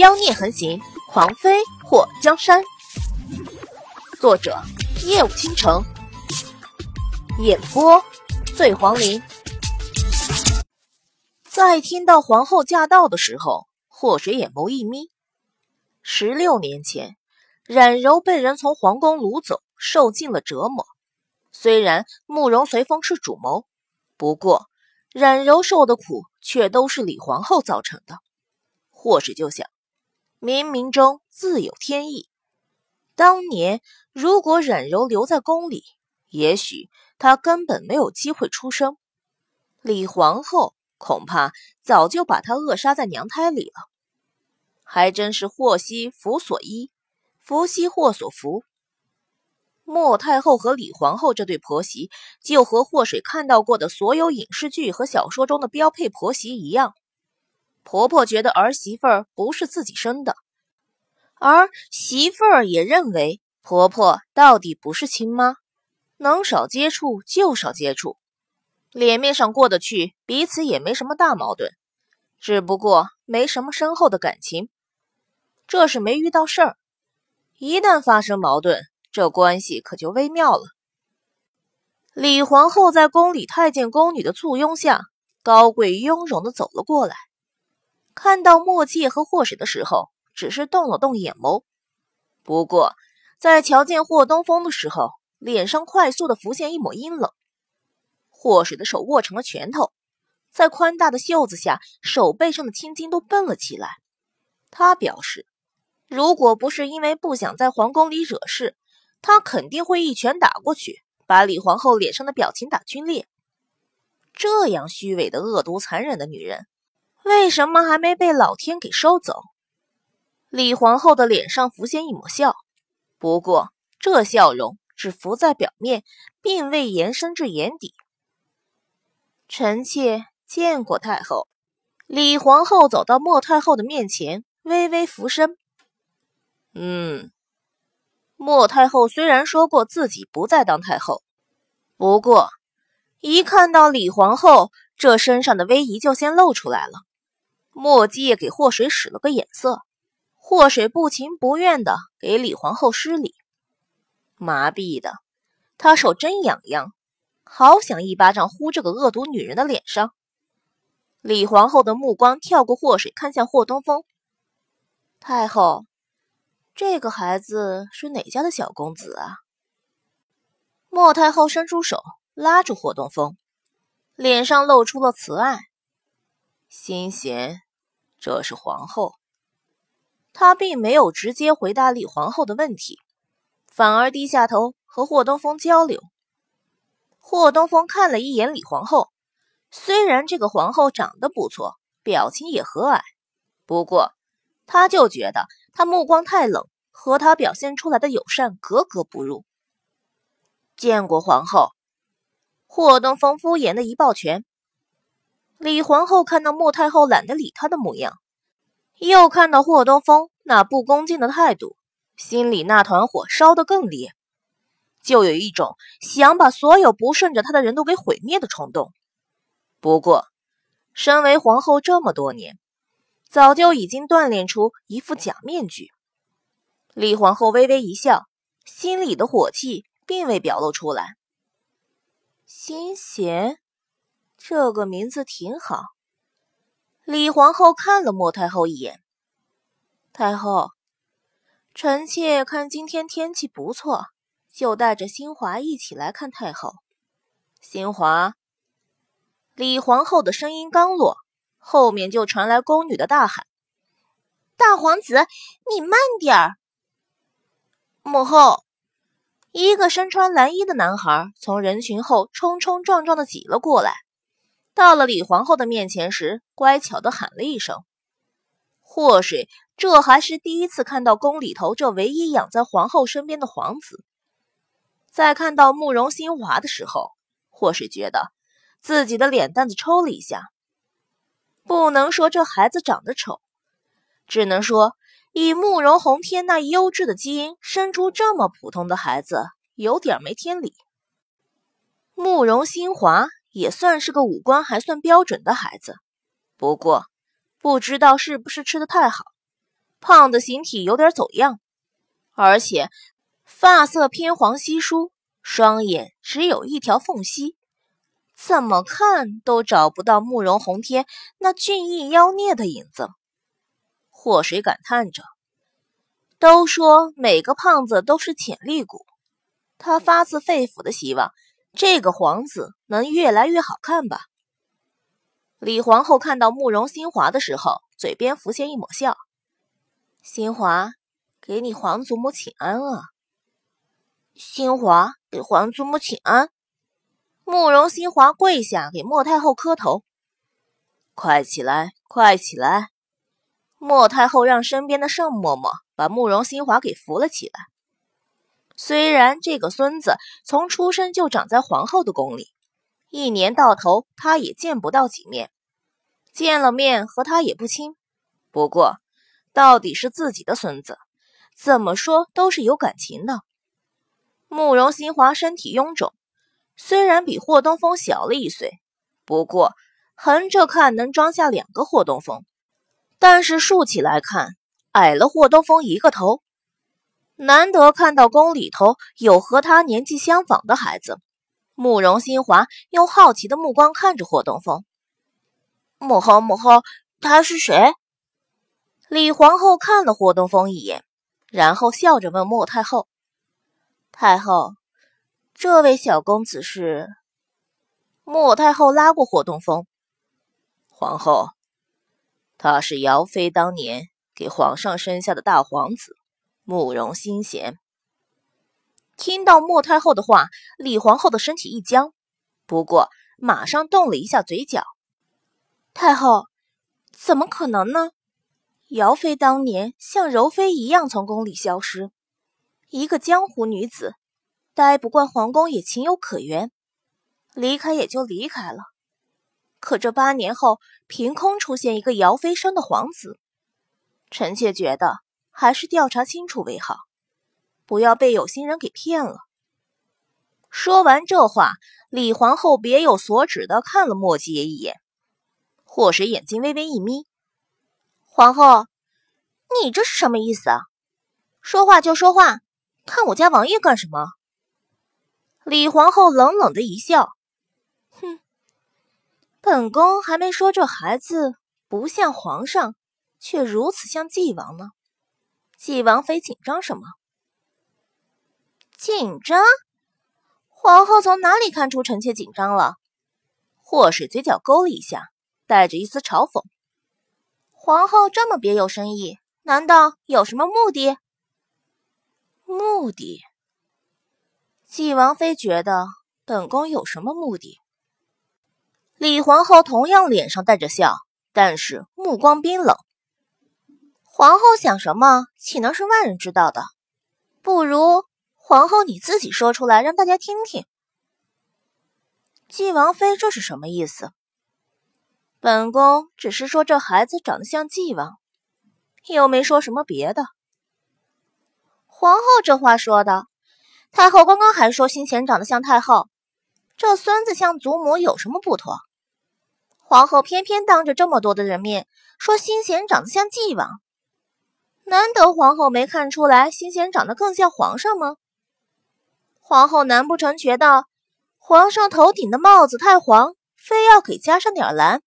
妖孽横行，狂妃祸江山。作者：夜舞倾城，演播：醉黄林。在听到皇后驾到的时候，祸水眼眸一眯。十六年前，冉柔被人从皇宫掳走，受尽了折磨。虽然慕容随风是主谋，不过冉柔受的苦却都是李皇后造成的。祸水就想。冥冥中自有天意。当年如果冉柔留在宫里，也许她根本没有机会出生。李皇后恐怕早就把她扼杀在娘胎里了。还真是祸兮福所依，福兮祸所伏。莫太后和李皇后这对婆媳，就和祸水看到过的所有影视剧和小说中的标配婆媳一样。婆婆觉得儿媳妇儿不是自己生的，而媳妇儿也认为婆婆到底不是亲妈，能少接触就少接触，脸面上过得去，彼此也没什么大矛盾，只不过没什么深厚的感情。这是没遇到事儿，一旦发生矛盾，这关系可就微妙了。李皇后在宫里太监宫女的簇拥下，高贵雍容的走了过来。看到墨界和祸水的时候，只是动了动眼眸。不过，在瞧见霍东风的时候，脸上快速的浮现一抹阴冷。祸水的手握成了拳头，在宽大的袖子下，手背上的青筋都绷了起来。他表示，如果不是因为不想在皇宫里惹事，他肯定会一拳打过去，把李皇后脸上的表情打皲裂。这样虚伪的、恶毒、残忍的女人。为什么还没被老天给收走？李皇后的脸上浮现一抹笑，不过这笑容只浮在表面，并未延伸至眼底。臣妾见过太后。李皇后走到莫太后的面前，微微俯身。嗯，莫太后虽然说过自己不再当太后，不过一看到李皇后，这身上的威仪就先露出来了。墨迹也给祸水使了个眼色，祸水不情不愿的给李皇后施礼。麻痹的，他手真痒痒，好想一巴掌呼这个恶毒女人的脸上。李皇后的目光跳过祸水，看向霍东风。太后，这个孩子是哪家的小公子啊？莫太后伸出手拉住霍东风，脸上露出了慈爱。心贤，这是皇后。她并没有直接回答李皇后的问题，反而低下头和霍东风交流。霍东风看了一眼李皇后，虽然这个皇后长得不错，表情也和蔼，不过他就觉得她目光太冷，和他表现出来的友善格格不入。见过皇后。霍东风敷衍的一抱拳。李皇后看到莫太后懒得理她的模样，又看到霍东风那不恭敬的态度，心里那团火烧得更烈，就有一种想把所有不顺着她的人都给毁灭的冲动。不过，身为皇后这么多年，早就已经锻炼出一副假面具。李皇后微微一笑，心里的火气并未表露出来。心弦。这个名字挺好。李皇后看了莫太后一眼。太后，臣妾看今天天气不错，就带着新华一起来看太后。新华，李皇后的声音刚落，后面就传来宫女的大喊：“大皇子，你慢点儿！”母后，一个身穿蓝衣的男孩从人群后冲冲撞撞的挤了过来。到了李皇后的面前时，乖巧的喊了一声：“祸水。”这还是第一次看到宫里头这唯一养在皇后身边的皇子。在看到慕容新华的时候，祸水觉得自己的脸蛋子抽了一下。不能说这孩子长得丑，只能说以慕容宏天那优质的基因生出这么普通的孩子，有点没天理。慕容新华。也算是个五官还算标准的孩子，不过不知道是不是吃的太好，胖的形体有点走样，而且发色偏黄稀疏，双眼只有一条缝隙，怎么看都找不到慕容宏天那俊逸妖孽的影子。祸水感叹着：“都说每个胖子都是潜力股，他发自肺腑的希望这个皇子能越来越好看吧。”李皇后看到慕容新华的时候，嘴边浮现一抹笑。新华，给你皇祖母请安啊！新华给皇祖母请安。慕容新华跪下给莫太后磕头。快起来，快起来！莫太后让身边的盛嬷嬷把慕容新华给扶了起来。虽然这个孙子从出生就长在皇后的宫里。一年到头，他也见不到几面，见了面和他也不亲。不过，到底是自己的孙子，怎么说都是有感情的。慕容新华身体臃肿，虽然比霍东风小了一岁，不过横着看能装下两个霍东风，但是竖起来看矮了霍东风一个头。难得看到宫里头有和他年纪相仿的孩子。慕容新华用好奇的目光看着霍东风。母后，母后，他是谁？李皇后看了霍东风一眼，然后笑着问莫太后：“太后，这位小公子是？”莫太后拉过霍东风：“皇后，他是姚妃当年给皇上生下的大皇子，慕容新贤。”听到莫太后的话，李皇后的身体一僵，不过马上动了一下嘴角。太后，怎么可能呢？姚妃当年像柔妃一样从宫里消失，一个江湖女子，待不惯皇宫也情有可原，离开也就离开了。可这八年后，凭空出现一个姚妃生的皇子，臣妾觉得还是调查清楚为好。不要被有心人给骗了。说完这话，李皇后别有所指的看了莫七爷一眼。祸水眼睛微微一眯：“皇后，你这是什么意思啊？说话就说话，看我家王爷干什么？”李皇后冷冷的一笑：“哼，本宫还没说这孩子不像皇上，却如此像纪王呢。纪王妃紧张什么？”紧张，皇后从哪里看出臣妾紧张了？祸水嘴角勾了一下，带着一丝嘲讽。皇后这么别有深意，难道有什么目的？目的？纪王妃觉得本宫有什么目的？李皇后同样脸上带着笑，但是目光冰冷。皇后想什么，岂能是外人知道的？不如。皇后，你自己说出来，让大家听听。纪王妃这是什么意思？本宫只是说这孩子长得像纪王，又没说什么别的。皇后这话说的，太后刚刚还说新贤长得像太后，这孙子像祖母有什么不妥？皇后偏偏当着这么多的人面说新贤长得像纪王，难得皇后没看出来新贤长得更像皇上吗？皇后难不成觉得皇上头顶的帽子太黄，非要给加上点蓝？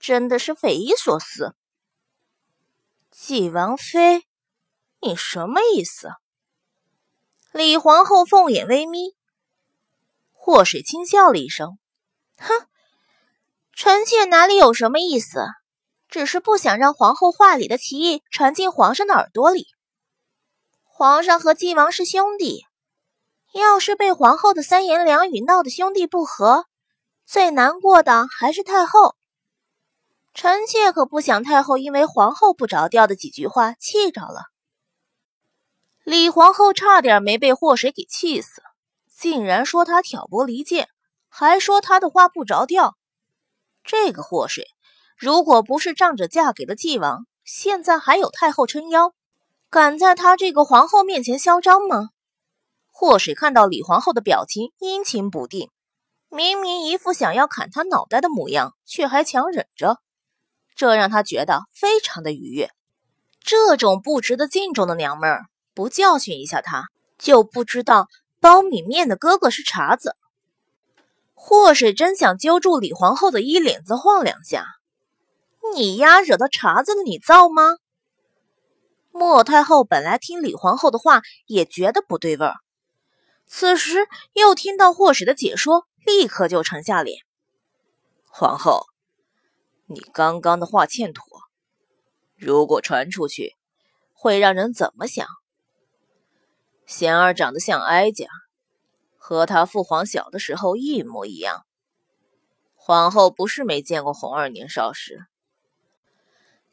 真的是匪夷所思。纪王妃，你什么意思？李皇后凤眼微眯，祸水轻笑了一声：“哼，臣妾哪里有什么意思？只是不想让皇后话里的歧义传进皇上的耳朵里。皇上和晋王是兄弟。”要是被皇后的三言两语闹得兄弟不和，最难过的还是太后。臣妾可不想太后因为皇后不着调的几句话气着了。李皇后差点没被祸水给气死，竟然说她挑拨离间，还说她的话不着调。这个祸水，如果不是仗着嫁给了纪王，现在还有太后撑腰，敢在她这个皇后面前嚣张吗？祸水看到李皇后的表情阴晴不定，明明一副想要砍她脑袋的模样，却还强忍着，这让他觉得非常的愉悦。这种不值得敬重的娘们儿，不教训一下她，就不知道包米面的哥哥是茬子。祸水真想揪住李皇后的衣领子晃两下。你丫惹到茬子了，你造吗？莫太后本来听李皇后的话也觉得不对味儿，此时又听到祸水的解说，立刻就沉下脸。皇后，你刚刚的话欠妥，如果传出去，会让人怎么想？贤儿长得像哀家，和他父皇小的时候一模一样。皇后不是没见过红儿年少时。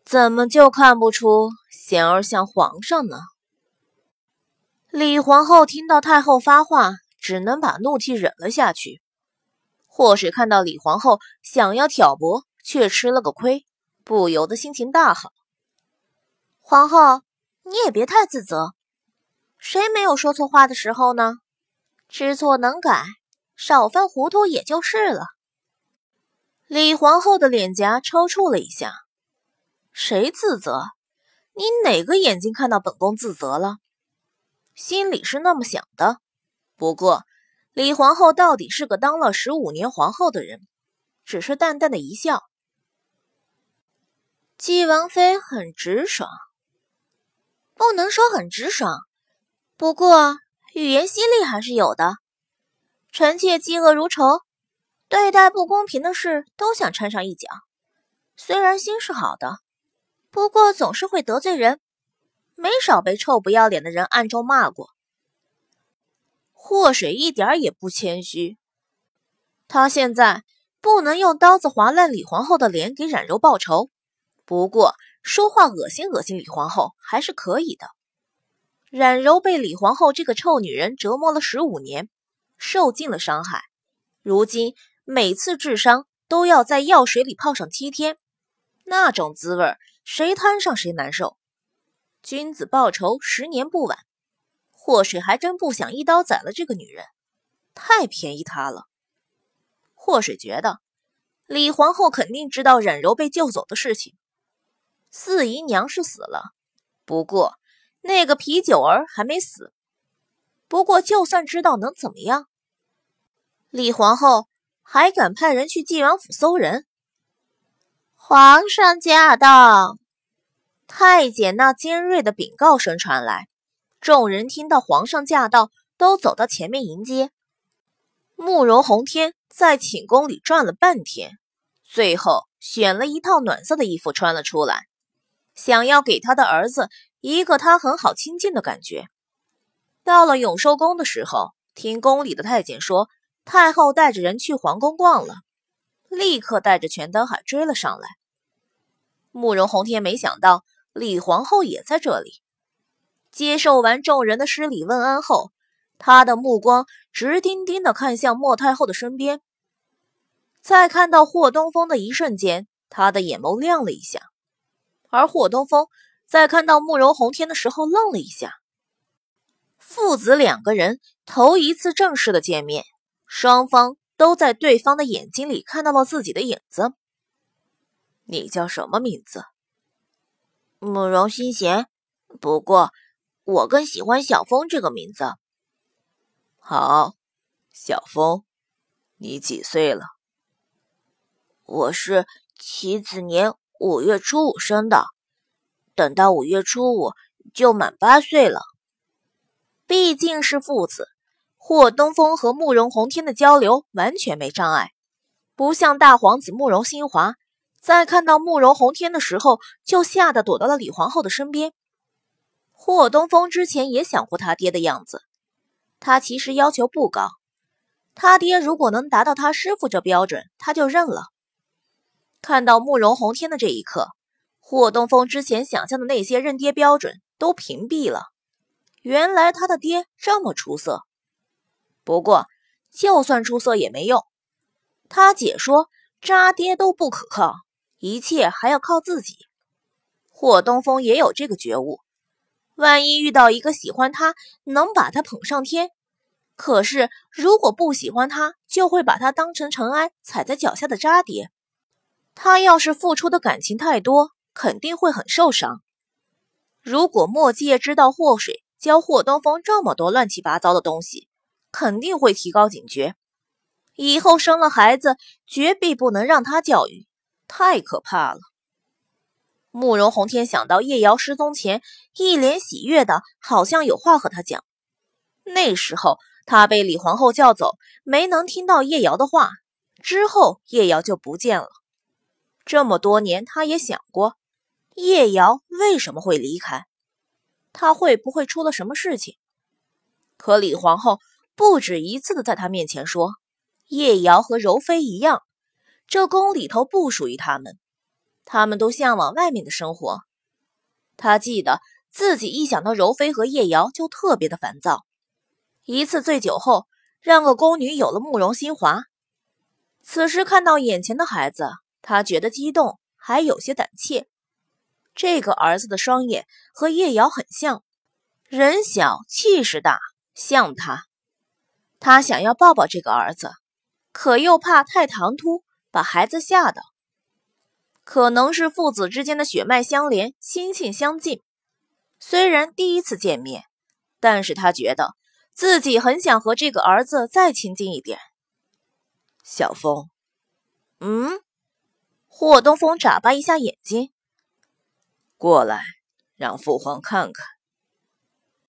怎么就看不出贤儿像皇上呢？李皇后听到太后发话，只能把怒气忍了下去。祸水看到李皇后想要挑拨，却吃了个亏，不由得心情大好。皇后，你也别太自责，谁没有说错话的时候呢？知错能改，少犯糊涂也就是了。李皇后的脸颊抽搐了一下。谁自责？你哪个眼睛看到本宫自责了？心里是那么想的。不过，李皇后到底是个当了十五年皇后的人，只是淡淡的一笑。纪王妃很直爽，不能说很直爽，不过语言犀利还是有的。臣妾嫉恶如仇，对待不公平的事都想掺上一脚，虽然心是好的。不过总是会得罪人，没少被臭不要脸的人暗中骂过。祸水一点也不谦虚，他现在不能用刀子划烂李皇后的脸给冉柔报仇，不过说话恶心恶心李皇后还是可以的。冉柔被李皇后这个臭女人折磨了十五年，受尽了伤害，如今每次治伤都要在药水里泡上七天，那种滋味儿。谁摊上谁难受，君子报仇，十年不晚。祸水还真不想一刀宰了这个女人，太便宜她了。祸水觉得李皇后肯定知道冉柔被救走的事情，四姨娘是死了，不过那个啤酒儿还没死。不过就算知道能怎么样？李皇后还敢派人去晋王府搜人？皇上驾到！太监那尖锐的禀告声传来，众人听到皇上驾到，都走到前面迎接。慕容洪天在寝宫里转了半天，最后选了一套暖色的衣服穿了出来，想要给他的儿子一个他很好亲近的感觉。到了永寿宫的时候，听宫里的太监说，太后带着人去皇宫逛了。立刻带着全德海追了上来。慕容洪天没想到李皇后也在这里。接受完众人的施礼问安后，他的目光直盯盯地看向莫太后的身边。在看到霍东风的一瞬间，他的眼眸亮了一下。而霍东风在看到慕容洪天的时候愣了一下。父子两个人头一次正式的见面，双方。都在对方的眼睛里看到了自己的影子。你叫什么名字？慕容心弦。不过我更喜欢小风这个名字。好，小风，你几岁了？我是启子年五月初五生的，等到五月初五就满八岁了。毕竟是父子。霍东风和慕容洪天的交流完全没障碍，不像大皇子慕容新华，在看到慕容洪天的时候就吓得躲到了李皇后的身边。霍东风之前也想过他爹的样子，他其实要求不高，他爹如果能达到他师傅这标准，他就认了。看到慕容洪天的这一刻，霍东风之前想象的那些认爹标准都屏蔽了，原来他的爹这么出色。不过，就算出色也没用。他姐说：“渣爹都不可靠，一切还要靠自己。”霍东风也有这个觉悟。万一遇到一个喜欢他，能把他捧上天；可是如果不喜欢他，就会把他当成尘埃踩在脚下的渣爹。他要是付出的感情太多，肯定会很受伤。如果墨界知道祸水教霍东风这么多乱七八糟的东西，肯定会提高警觉。以后生了孩子，绝必不能让他教育，太可怕了。慕容洪天想到叶瑶失踪前，一脸喜悦的，好像有话和他讲。那时候他被李皇后叫走，没能听到叶瑶的话。之后叶瑶就不见了。这么多年，他也想过，叶瑶为什么会离开？他会不会出了什么事情？可李皇后不止一次的在他面前说。叶瑶和柔妃一样，这宫里头不属于他们，他们都向往外面的生活。他记得自己一想到柔妃和叶瑶就特别的烦躁。一次醉酒后，让个宫女有了慕容新华。此时看到眼前的孩子，他觉得激动，还有些胆怯。这个儿子的双眼和叶瑶很像，人小气势大，像他。他想要抱抱这个儿子。可又怕太唐突，把孩子吓到。可能是父子之间的血脉相连，心性相近。虽然第一次见面，但是他觉得自己很想和这个儿子再亲近一点。小风，嗯，霍东风眨巴一下眼睛，过来，让父皇看看。